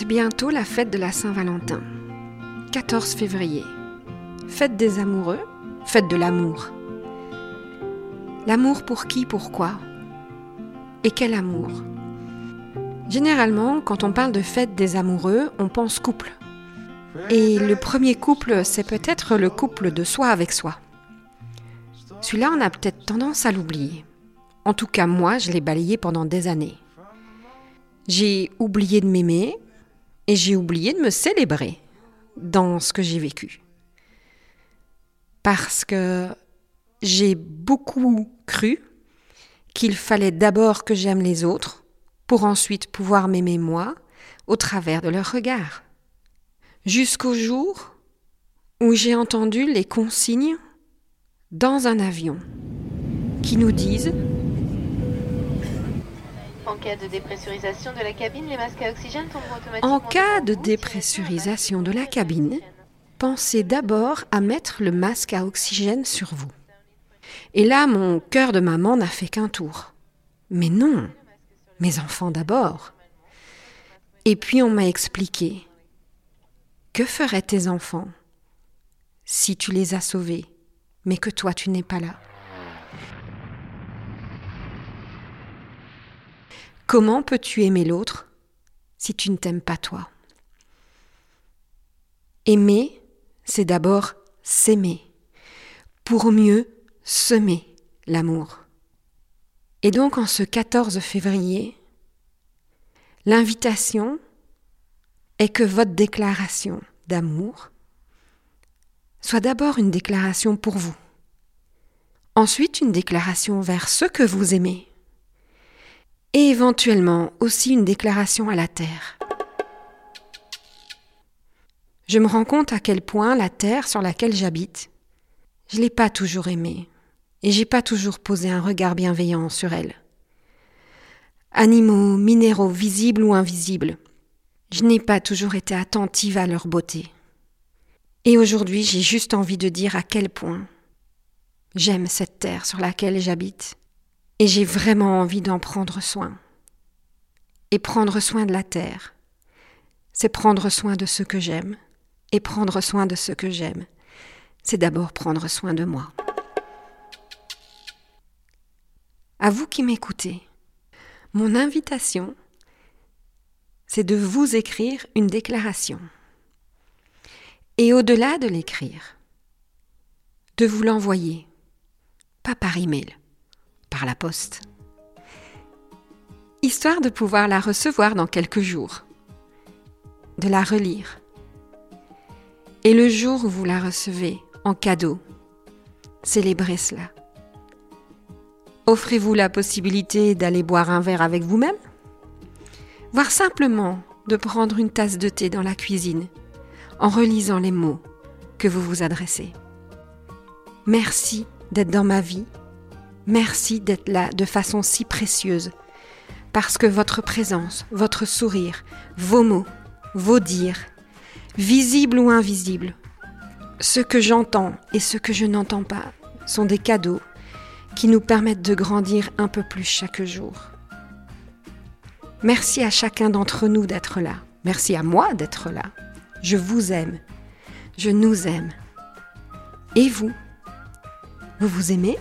C'est bientôt la fête de la Saint-Valentin. 14 février. Fête des amoureux, fête de l'amour. L'amour pour qui, pourquoi Et quel amour? Généralement, quand on parle de fête des amoureux, on pense couple. Et le premier couple, c'est peut-être le couple de soi avec soi. Celui-là, on a peut-être tendance à l'oublier. En tout cas, moi, je l'ai balayé pendant des années. J'ai oublié de m'aimer et j'ai oublié de me célébrer dans ce que j'ai vécu. Parce que j'ai beaucoup cru qu'il fallait d'abord que j'aime les autres pour ensuite pouvoir m'aimer moi au travers de leur regard. Jusqu'au jour où j'ai entendu les consignes dans un avion qui nous disent En cas de dépressurisation de la cabine, les masques à oxygène tomberont automatiquement. En cas de dépressurisation de la cabine, pensez d'abord à mettre le masque à oxygène sur vous. Et là, mon cœur de maman n'a fait qu'un tour. Mais non, mes enfants d'abord. Et puis on m'a expliqué que feraient tes enfants si tu les as sauvés, mais que toi tu n'es pas là? Comment peux-tu aimer l'autre si tu ne t'aimes pas toi? Aimer, c'est d'abord s'aimer, pour mieux semer l'amour. Et donc en ce 14 février, l'invitation est que votre déclaration d'amour soit d'abord une déclaration pour vous, ensuite une déclaration vers ceux que vous aimez, et éventuellement aussi une déclaration à la terre. Je me rends compte à quel point la terre sur laquelle j'habite, je ne l'ai pas toujours aimée et j'ai pas toujours posé un regard bienveillant sur elle. Animaux, minéraux, visibles ou invisibles, je n'ai pas toujours été attentive à leur beauté. Et aujourd'hui, j'ai juste envie de dire à quel point j'aime cette terre sur laquelle j'habite, et j'ai vraiment envie d'en prendre soin. Et prendre soin de la terre, c'est prendre soin de ce que j'aime, et prendre soin de ce que j'aime, c'est d'abord prendre soin de moi. à vous qui m'écoutez, mon invitation, c'est de vous écrire une déclaration. Et au-delà de l'écrire, de vous l'envoyer, pas par email, la poste, histoire de pouvoir la recevoir dans quelques jours, de la relire. Et le jour où vous la recevez en cadeau, célébrez cela Offrez-vous la possibilité d'aller boire un verre avec vous-même? Voire simplement de prendre une tasse de thé dans la cuisine en relisant les mots que vous vous adressez. Merci d'être dans ma vie. Merci d'être là de façon si précieuse. Parce que votre présence, votre sourire, vos mots, vos dires, visibles ou invisibles, ce que j'entends et ce que je n'entends pas, sont des cadeaux qui nous permettent de grandir un peu plus chaque jour. Merci à chacun d'entre nous d'être là. Merci à moi d'être là. Je vous aime. Je nous aime. Et vous? Vous vous aimez?